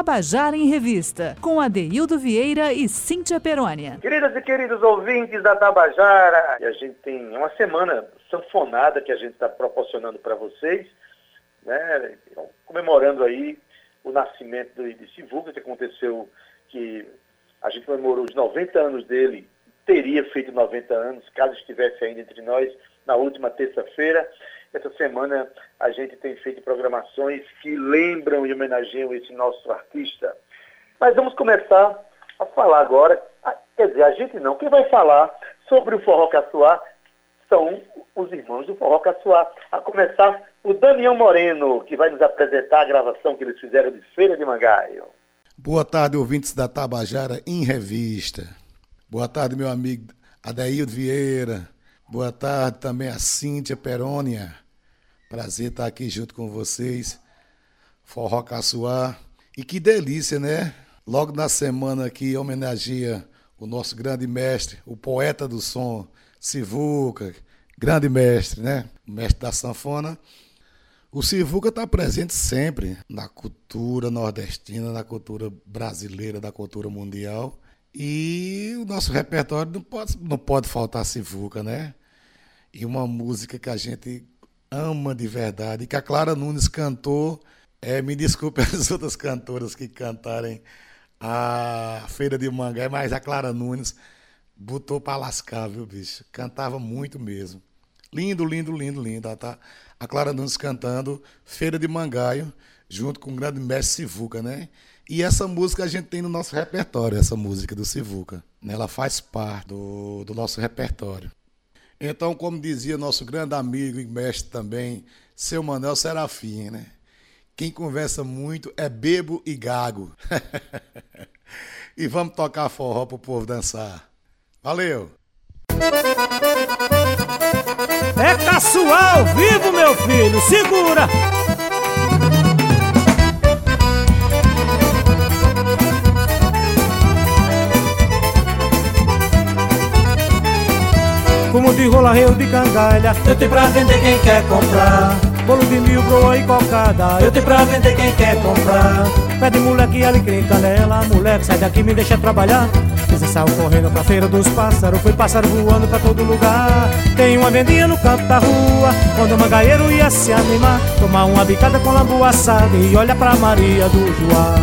Tabajara em Revista, com Adeildo Vieira e Cíntia Perônia. Queridas e queridos ouvintes da Tabajara, a gente tem uma semana sanfonada que a gente está proporcionando para vocês, né, comemorando aí o nascimento de Sivuca, que aconteceu, que a gente comemorou os 90 anos dele, teria feito 90 anos, caso estivesse ainda entre nós, na última terça-feira. Essa semana a gente tem feito programações que lembram e homenageiam esse nosso artista. Mas vamos começar a falar agora, quer dizer, a gente não, quem vai falar sobre o Forró Caçoar são os irmãos do Forró Caçoar. A começar o Daniel Moreno, que vai nos apresentar a gravação que eles fizeram de Feira de Mangaio. Boa tarde, ouvintes da Tabajara em Revista. Boa tarde, meu amigo Adaildo Vieira. Boa tarde também a Cíntia Perônia. Prazer estar aqui junto com vocês. Forró Caçoar. E que delícia, né? Logo na semana que homenageia o nosso grande mestre, o poeta do som, Sivuca, grande mestre, né? Mestre da sanfona. O Sivuca está presente sempre na cultura nordestina, na cultura brasileira, da cultura mundial. E o nosso repertório não pode, não pode faltar Sivuca, né? E uma música que a gente ama de verdade, que a Clara Nunes cantou. É, me desculpe as outras cantoras que cantarem a Feira de Mangá, mas a Clara Nunes botou para lascar, viu, bicho? Cantava muito mesmo. Lindo, lindo, lindo, lindo. Tá? A Clara Nunes cantando Feira de Mangaio, junto com o grande mestre Sivuca, né? E essa música a gente tem no nosso repertório, essa música do Sivuca. Né? Ela faz parte do, do nosso repertório. Então, como dizia nosso grande amigo e mestre também, seu Manuel Serafim, né? Quem conversa muito é bebo e gago. e vamos tocar forró pro povo dançar. Valeu! É caçual vivo, meu filho, segura! De rola, rio de cangalha. Eu tenho pra vender quem quer comprar. Bolo de mil, broa e cocada. Eu tenho pra vender quem quer comprar Pede moleque, alecrim, canela Moleque, sai daqui, me deixa trabalhar. Você saiu correndo pra feira dos pássaros. Foi pássaro voando pra todo lugar. Tem uma vendinha no canto da rua Quando o mangaeiro ia se animar. Tomar uma bicada com lambu assado E olha pra Maria do Joá.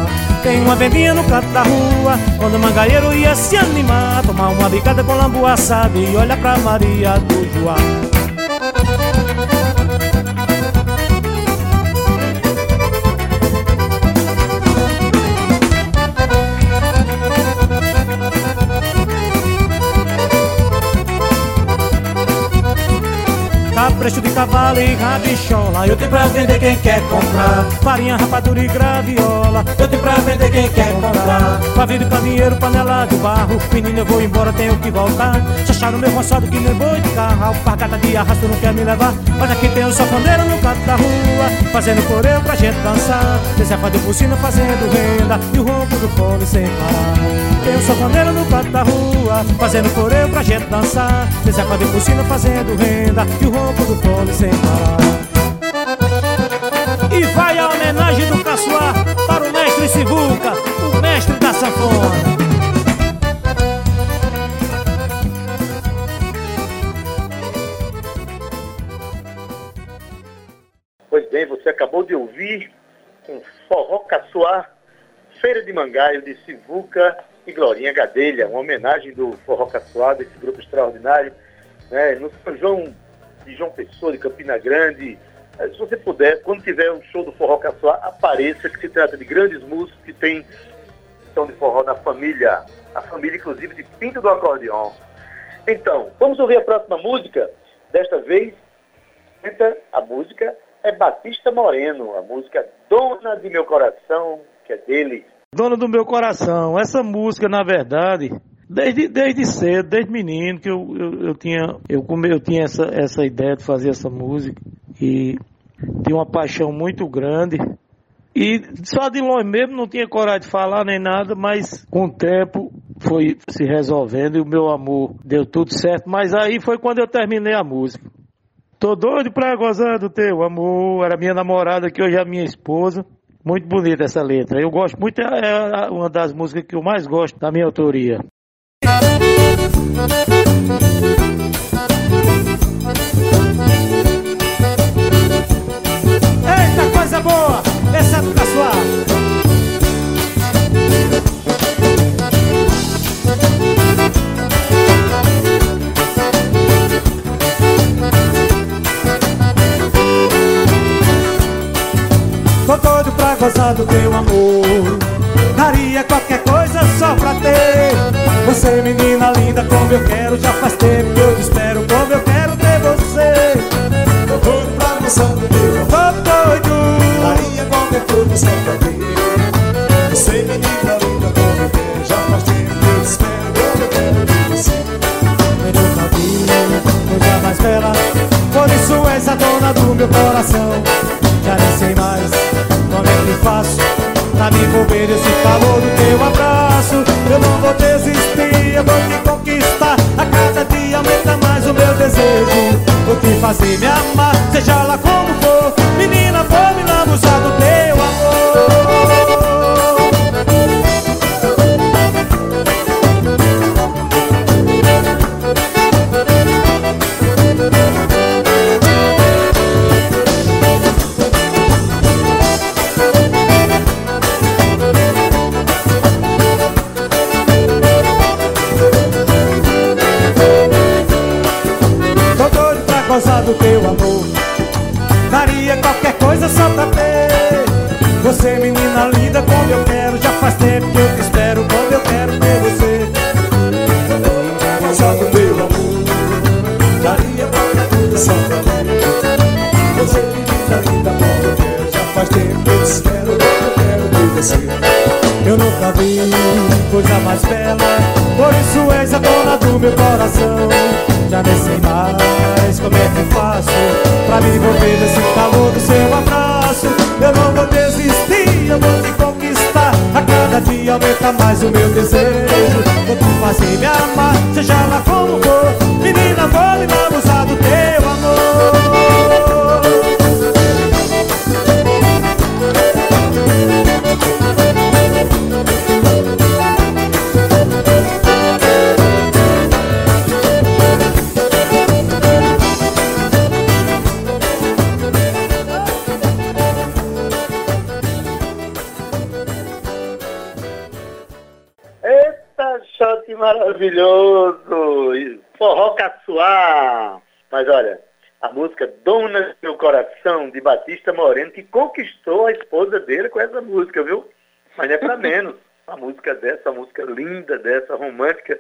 Tem uma vendinha no canto da rua Quando o mangaeiro ia se animar. Tomar uma bicada com lambu assado E olha pra Maria do Joá Caprecho de cavalo e rabichola Eu tenho pra vender quem quer comprar. Farinha, rapadura e graviola. Eu tenho pra vender quem quer comprar. Pavio de caminheiro, panela de barro. Menino, eu vou embora, tenho que voltar. Chacharam meu roçado que nem boi de carro. Alpargata de arrasto não quer me levar. Mas aqui tem um safoneiro no canto da rua Fazendo coreu pra gente dançar. Desefa de piscina fazendo renda E o ronco do fone sem parar. Tem um safoneiro no canto da rua Fazendo coreu pra gente dançar. Desefa de piscina fazendo renda E o ronco do fone sem parar. E vai a homenagem do Caçoar Para o mestre Sivuca O mestre da sanfona você acabou de ouvir com Forró Caçoar, Feira de Mangaio, de Sivuca e Glorinha Gadelha, uma homenagem do Forró Caçoar, desse grupo extraordinário, né, no São João de João Pessoa, de Campina Grande. Eh, Se você puder, quando tiver um show do Forró Caçoar, apareça, que se trata de grandes músicos que som de forró da família, a família inclusive de Pinto do Acordeon. Então, vamos ouvir a próxima música. Desta vez, a música é Batista Moreno, a música Dona de Meu Coração, que é dele. Dona do meu coração, essa música, na verdade, desde, desde cedo, desde menino, que eu, eu, eu tinha, eu, eu tinha essa, essa ideia de fazer essa música e tinha uma paixão muito grande. E só de longe mesmo, não tinha coragem de falar nem nada, mas com o tempo foi se resolvendo e o meu amor deu tudo certo. Mas aí foi quando eu terminei a música. Tô doido pra gozar do teu amor. Era minha namorada, que hoje é minha esposa. Muito bonita essa letra. Eu gosto muito, é, é uma das músicas que eu mais gosto da minha autoria. Eita, coisa boa! Essa é pra sua. Gozar do teu amor. Daria qualquer coisa só pra ter. Você menina linda como eu quero Já faz tempo que eu te espero como eu quero ter você. Tô doido pra gozar do teu amor. Tô doido. Daria qualquer coisa só pra ter. Você menina linda como eu quero Já faz tempo que eu te espero como eu quero ter você. Eu nunca vi coisa mais bela. Por isso és a dona do meu coração. Já nem sei mais faço Pra me envolver esse calor do teu abraço. Eu não vou desistir, eu vou te conquistar. A cada dia aumenta mais o meu desejo. Vou te fazer me amar, seja lá como for. Menina, vou me lambuzar nunca vi coisa mais bela Por isso és a dona do meu coração. Já nem sei mais como é que faço Pra me envolver nesse calor do seu abraço. Eu não vou desistir, eu vou te conquistar. A cada dia aumenta mais o meu desejo. Vou te fazer me amar, seja lá como for. Menina, vou me abusar Shot maravilhoso! Forró Caçoar! Mas olha, a música Dona do Meu Coração, de Batista Moreno, que conquistou a esposa dele com essa música, viu? Mas não é pra menos. Uma música dessa, uma música linda dessa, romântica.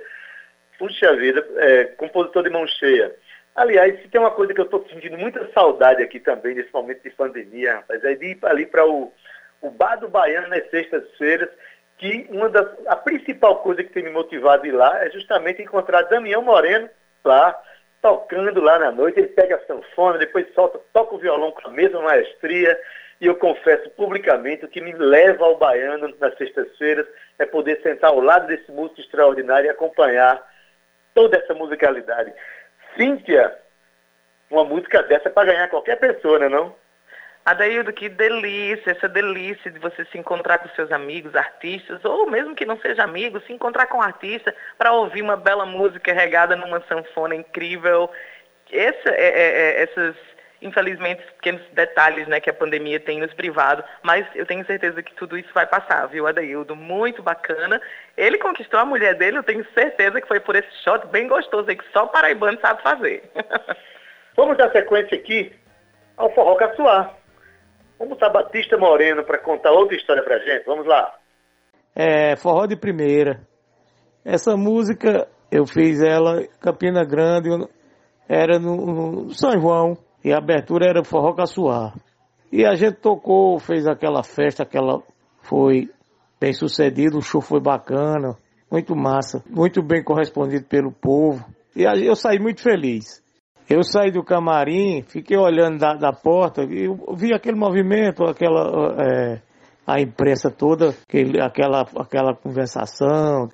Puxa vida, é, compositor de mão cheia. Aliás, se tem uma coisa que eu estou sentindo muita saudade aqui também, nesse momento de pandemia, rapaz, é de ir ali para o, o Bar do Baiano nas sextas-feiras, que uma das, a principal coisa que tem me motivado a ir lá é justamente encontrar Damião Moreno lá, tocando lá na noite. Ele pega a sanfona, depois solta, toca o violão com a mesma maestria. E eu confesso publicamente, o que me leva ao baiano nas sextas-feiras é poder sentar ao lado desse músico extraordinário e acompanhar toda essa musicalidade. Cíntia, uma música dessa é para ganhar qualquer pessoa, né não? Adaildo, que delícia, essa delícia de você se encontrar com seus amigos, artistas, ou mesmo que não seja amigo, se encontrar com um artista para ouvir uma bela música regada numa sanfona incrível. Essa, é, é, é, essas, infelizmente, pequenos detalhes né, que a pandemia tem nos privado, mas eu tenho certeza que tudo isso vai passar, viu, Adaildo? Muito bacana. Ele conquistou a mulher dele, eu tenho certeza que foi por esse shot bem gostoso aí, que só o paraibano sabe fazer. Vamos dar sequência aqui ao Forró Caçoar. Vamos botar Batista Moreno para contar outra história pra gente. Vamos lá. É, forró de primeira. Essa música eu fiz ela em Campina Grande, era no, no São João, e a abertura era Forró Caçoar. E a gente tocou, fez aquela festa, aquela foi bem sucedido, o show foi bacana, muito massa, muito bem correspondido pelo povo. E eu saí muito feliz. Eu saí do camarim, fiquei olhando da, da porta e vi aquele movimento, aquela é, a imprensa toda, aquele, aquela, aquela conversação.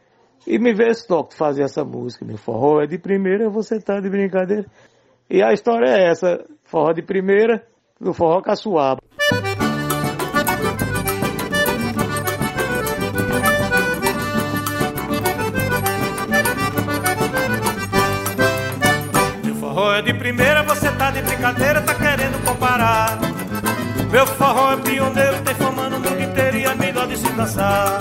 E me veio esse toque fazer essa música. Meu forró é de primeira, você tá de brincadeira. E a história é essa, forró de primeira, do forró caçoar. Primeira, você tá de brincadeira, tá querendo comparar. Meu forró é pioneiro, tem fama no mundo inteiro e é melhor de se dançar.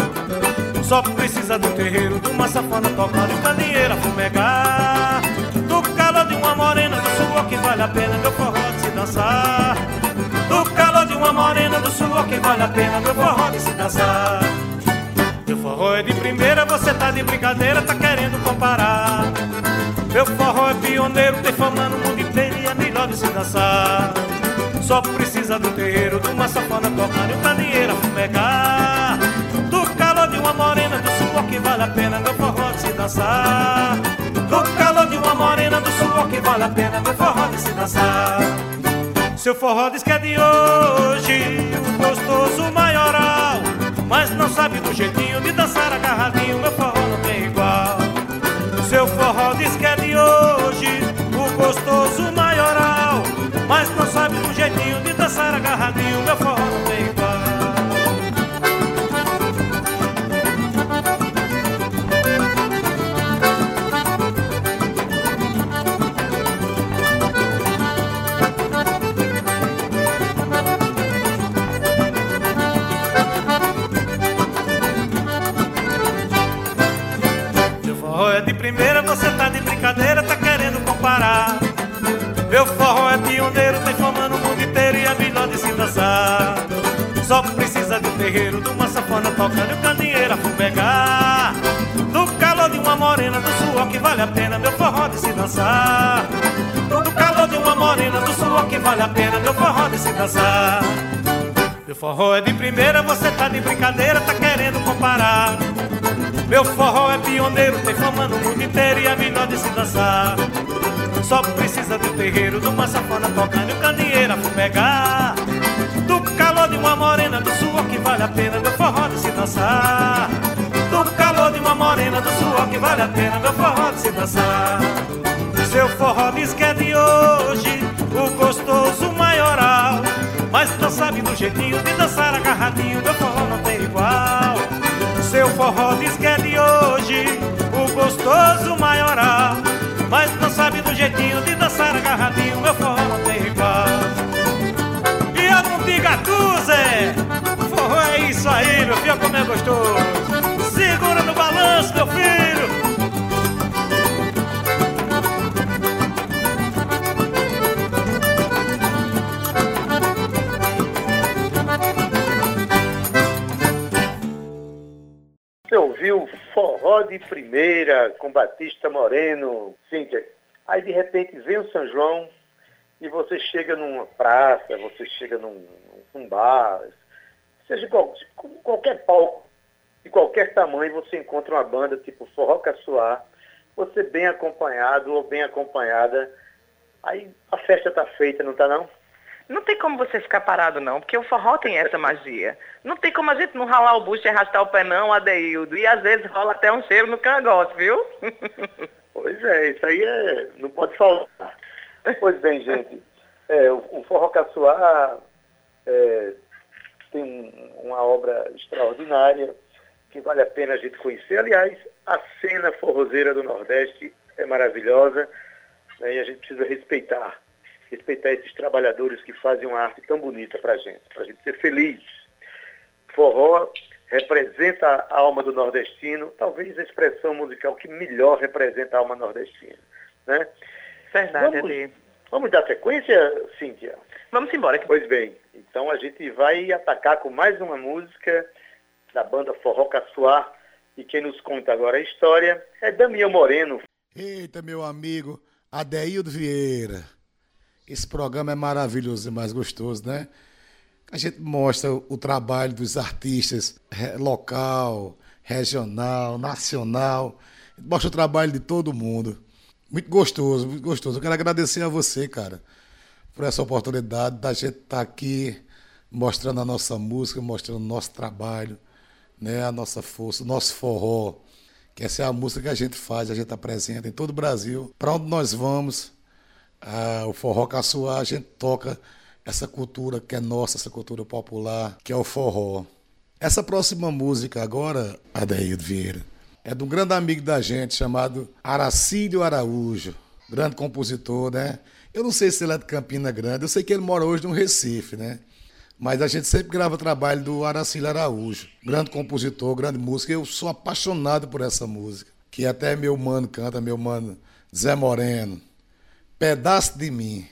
Só precisa do terreiro, de uma safana tocando candeeira fumegar. Do calor de uma morena, do suor que vale a pena, meu forró de se dançar. Do calor de uma morena, do suor que vale a pena, meu forró de se dançar. Meu forró é de primeira, você tá de brincadeira, tá querendo comparar. Meu forró é pioneiro, tem fama no mundo inteiro e é melhor de se dançar. Só precisa do terreiro, de uma safana tocando e um candeeiro a fumegar. Do calor de uma morena, do suor que vale a pena, meu forró de se dançar. Do calor de uma morena, do suor que vale a pena, meu forró de se dançar. Seu forró diz que é de hoje, o gostoso maioral. Mas não sabe do jeitinho de dançar agarradinho, meu forró não tem igual. Seu forró diz que é de hoje, o gostoso maioral. Mas não sabe do jeitinho de dançar agarradinho, meu forró primeira, você tá de brincadeira, tá querendo comparar. Meu forró é pioneiro, tem fama no mundo inteiro e é melhor de se dançar. Só precisa de um terreiro, de uma safona tocando e um candeeiro a fumegar. Do calor de uma morena, do suor que vale a pena, meu forró de se dançar. Do calor de uma morena, do suor que vale a pena, meu forró de se dançar. Meu forró é de primeira, você tá de brincadeira, tá querendo comparar. Meu forró é pioneiro, tem fama no mundo inteiro e é melhor de se dançar. Só precisa do terreiro, de uma safona tocando e um candeeiro a fumegar. Do calor de uma morena, do suor que vale a pena, meu forró de se dançar. Do calor de uma morena, do suor que vale a pena, meu forró de se dançar. Seu forró diz que é de hoje, o gostoso maioral. Mas não sabe do jeitinho de dançar agarradinho, meu forró não tem igual. Seu forró diz que é de hoje, o gostoso maioral. Mas não sabe do jeitinho de dançar agarradinho, meu forró não tem igual. E eu não diga tu, Zé, forró é isso aí, meu filho, como é gostoso. Segura no balanço, meu filho. De Primeira com Batista Moreno, Cíntia. Aí de repente vem o São João e você chega numa praça, você chega num, num bar, seja qual, qualquer palco, de qualquer tamanho, você encontra uma banda tipo Forró Caçoar, você bem acompanhado ou bem acompanhada, aí a festa tá feita, não tá não? Não tem como você ficar parado, não, porque o forró tem essa magia. Não tem como a gente não ralar o bucho e arrastar o pé, não, Adeildo. E às vezes rola até um cheiro no cangote, viu? Pois é, isso aí é, não pode faltar. Pois bem, gente, é, o, Forró Caçoar é, tem um- uma obra extraordinária que vale a pena a gente conhecer. Aliás, a cena forrozeira do Nordeste é maravilhosa né, e a gente precisa respeitar. Respeitar esses trabalhadores que fazem uma arte tão bonita para a gente, para a gente ser feliz. Forró representa a alma do nordestino, talvez a expressão musical que melhor representa a alma nordestina. Né? Verdade, Vamos-. Vamos dar sequência, Cíntia? Vamos embora. Pois bem, então a gente vai atacar com mais uma música da banda Forró Caçoar. E quem nos conta agora a história é Damião Moreno. Eita, meu amigo Adeildo Vieira. Esse programa é maravilhoso e mais gostoso, né? A gente mostra o trabalho dos artistas local, regional, nacional. Mostra o trabalho de todo mundo. Muito gostoso, muito gostoso. Eu quero agradecer a você, cara, por essa oportunidade da gente estar aqui mostrando a nossa música, mostrando o nosso trabalho, né? a nossa força, o nosso forró. Que essa é a música que a gente faz, a gente apresenta em todo o Brasil. Para onde nós vamos, ah, o forró caçoar, a gente toca essa cultura que é nossa, essa cultura popular, que é o forró. Essa próxima música agora, Adaildo Vieira, é de um grande amigo da gente chamado Aracílio Araújo. grande compositor, né? Eu não sei se ele é de Campina Grande, eu sei que ele mora hoje no Recife, né? Mas a gente sempre grava trabalho do Aracílio Araújo, grande compositor, grande música. Eu sou apaixonado por essa música, que até meu mano canta, meu mano Zé Moreno. Pedaço de mim.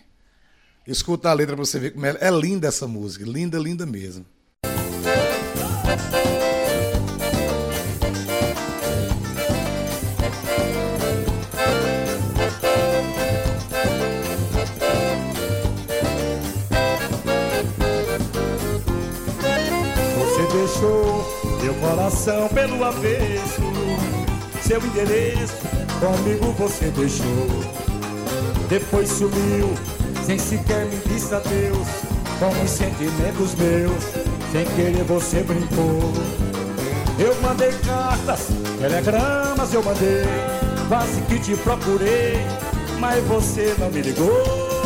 Escuta a letra pra você ver como é, é linda essa música, linda, linda mesmo. coração pelo avesso. Seu endereço comigo você deixou. Depois sumiu, sem sequer me disse adeus. Com os sentimentos meus, sem querer você brincou. Eu mandei cartas, telegramas eu mandei. Quase que te procurei, mas você não me ligou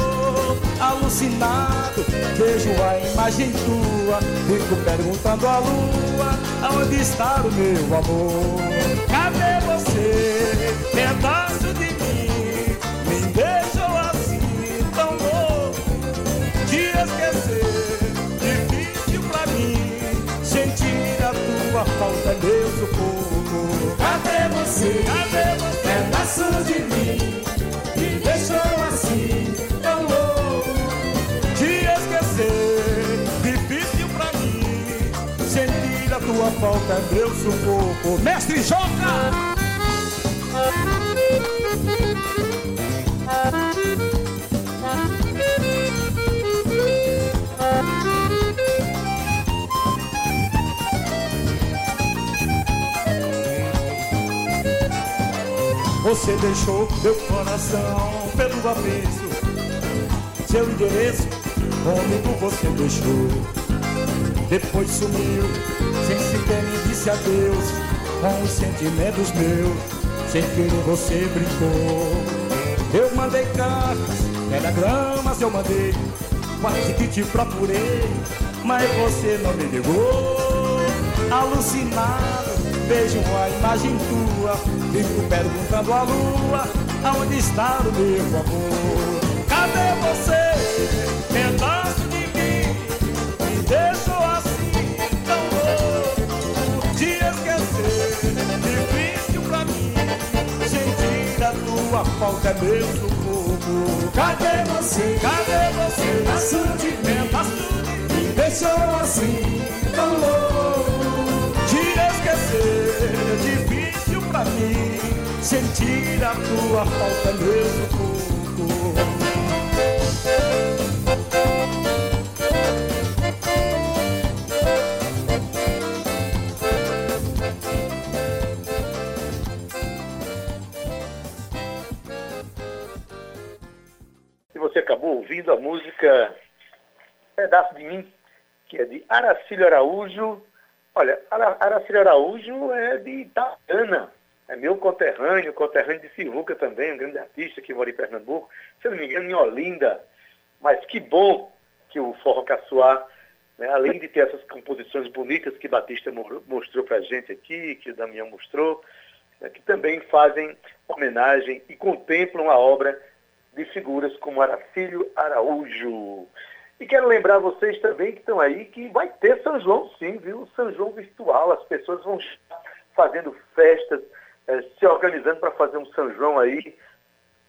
alucinado Vejo a imagem tua Fico perguntando à lua Aonde está o meu amor? Cadê você? Pedaço falta é meu sufoco Cadê você? Cadê você? Pedaço de mim Me deixou assim tão louco Te esquecer Difícil pra mim Sentir a tua falta é meu sufoco Mestre Joca! Você deixou meu coração pelo avesso. Seu endereço comigo você deixou. Depois sumiu, sem sequer me disse adeus. Com os sentimentos meus, sem querer você brincou. Eu mandei cartas, telegramas eu mandei. Quase que te procurei, mas você não me ligou Alucinado Vejo a imagem tua, fico perguntando à lua Aonde está o meu amor? Cadê você? Pedaço de mim Me deixou assim tão louco Te esquecer, difícil pra mim Sentir a tua falta é meu sufoco Cadê você? Cadê você? De Pedaço de mim Me deixou assim tão louco sentir a tua falta meu sufoco. E você acabou ouvindo a música Pedaço de Mim, que é de Aracílio Araújo. Olha, Ara- Aracílio Araújo é de Itaiana, é meu conterrâneo, conterrâneo de Sivuca também, um grande artista que mora em Pernambuco, se não me engano, em Olinda. Mas que bom que o Forró Caçoar, né, além de ter essas composições bonitas que Batista mo- mostrou pra gente aqui, que o Damião mostrou, né, que também fazem homenagem e contemplam a obra de figuras como Aracílio Araújo. E quero lembrar vocês também que estão aí que vai ter São João sim, viu? São João virtual, as pessoas vão estar fazendo festas, eh, se organizando para fazer um São João aí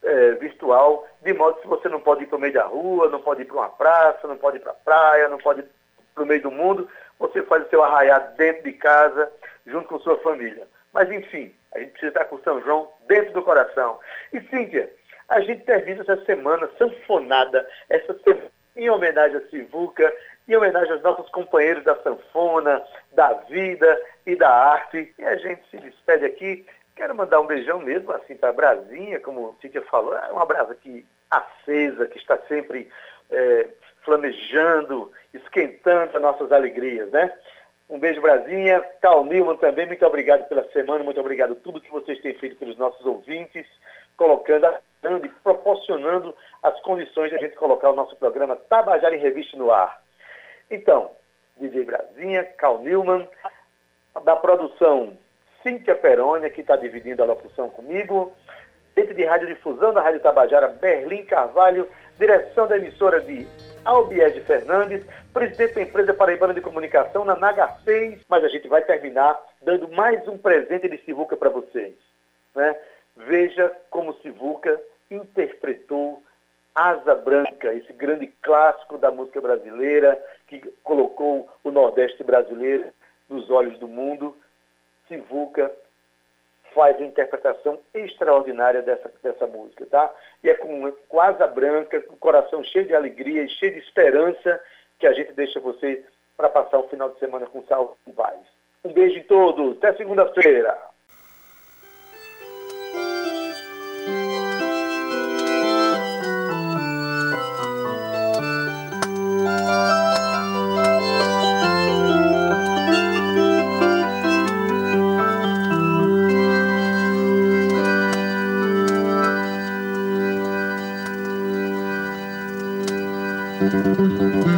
eh, virtual, de modo que você não pode ir para o meio da rua, não pode ir para uma praça, não pode ir para a praia, não pode ir para o meio do mundo, você faz o seu arraiado dentro de casa, junto com sua família. Mas enfim, a gente precisa estar com o São João dentro do coração. E Cíntia, a gente termina essa semana sanfonada, essa semana em homenagem a Sivuca, em homenagem aos nossos companheiros da sanfona, da vida e da arte. E a gente se despede aqui. Quero mandar um beijão mesmo, assim, para a Brasinha, como o Cíntia falou, é uma brasa que acesa, que está sempre eh, flamejando, esquentando as nossas alegrias, né? Um beijo, Brasinha. Cal Nilman também, muito obrigado pela semana, muito obrigado por tudo que vocês têm feito pelos nossos ouvintes, colocando, ajudando e proporcionando as condições de a gente colocar o nosso programa Tabajara em Revista no ar. Então, DJ Brasinha, Cal Nilman, da produção Cíntia Perônia, que está dividindo a locução comigo, gerente de radiodifusão da Rádio Tabajara, Berlim Carvalho, direção da emissora de Albiege Fernandes, presidente da empresa Paraibana de Comunicação, na Naga 6, mas a gente vai terminar dando mais um presente de Sivuca para vocês. Né? Veja como Sivuca interpretou Asa Branca, esse grande clássico da música brasileira, que colocou o Nordeste brasileiro nos olhos do mundo. Sivuca faz a interpretação extraordinária dessa, dessa música, tá? E é com, com asa branca, com o coração cheio de alegria e cheio de esperança que a gente deixa você para passar o final de semana com saúde e paz. Um beijo em todos, até segunda-feira. Música